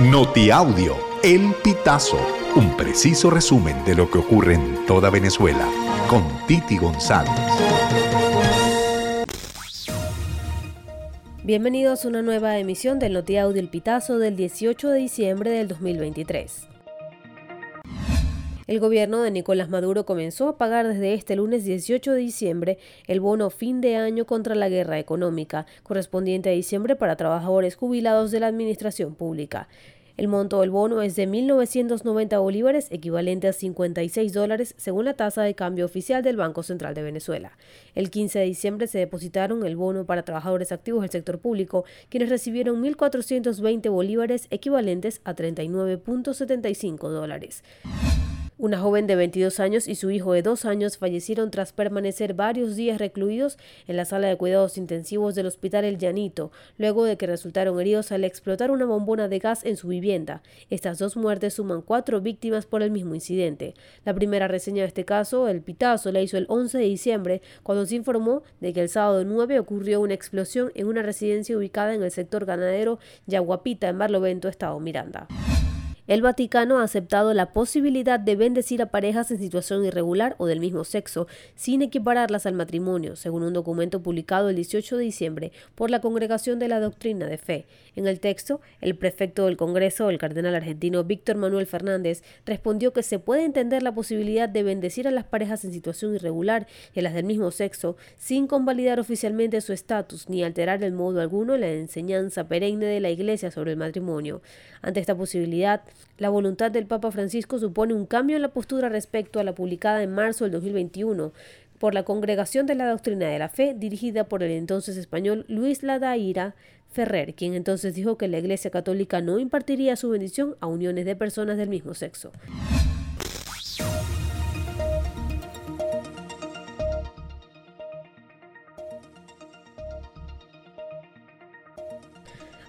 Notiaudio, El Pitazo, un preciso resumen de lo que ocurre en toda Venezuela, con Titi González. Bienvenidos a una nueva emisión del Notiaudio El Pitazo del 18 de diciembre del 2023. El gobierno de Nicolás Maduro comenzó a pagar desde este lunes 18 de diciembre el bono fin de año contra la guerra económica, correspondiente a diciembre para trabajadores jubilados de la administración pública. El monto del bono es de 1.990 bolívares, equivalente a 56 dólares, según la tasa de cambio oficial del Banco Central de Venezuela. El 15 de diciembre se depositaron el bono para trabajadores activos del sector público, quienes recibieron 1.420 bolívares, equivalentes a 39.75 dólares. Una joven de 22 años y su hijo de 2 años fallecieron tras permanecer varios días recluidos en la sala de cuidados intensivos del Hospital El Llanito, luego de que resultaron heridos al explotar una bombona de gas en su vivienda. Estas dos muertes suman cuatro víctimas por el mismo incidente. La primera reseña de este caso, el Pitazo, la hizo el 11 de diciembre, cuando se informó de que el sábado 9 ocurrió una explosión en una residencia ubicada en el sector ganadero Yaguapita, en Barlovento, Estado Miranda. El Vaticano ha aceptado la posibilidad de bendecir a parejas en situación irregular o del mismo sexo, sin equipararlas al matrimonio, según un documento publicado el 18 de diciembre por la Congregación de la Doctrina de Fe. En el texto, el prefecto del Congreso, el cardenal argentino Víctor Manuel Fernández, respondió que se puede entender la posibilidad de bendecir a las parejas en situación irregular y a las del mismo sexo, sin convalidar oficialmente su estatus ni alterar en modo alguno la enseñanza perenne de la Iglesia sobre el matrimonio. Ante esta posibilidad, la voluntad del Papa Francisco supone un cambio en la postura respecto a la publicada en marzo del 2021 por la Congregación de la Doctrina de la Fe, dirigida por el entonces español Luis Ladaira Ferrer, quien entonces dijo que la Iglesia Católica no impartiría su bendición a uniones de personas del mismo sexo.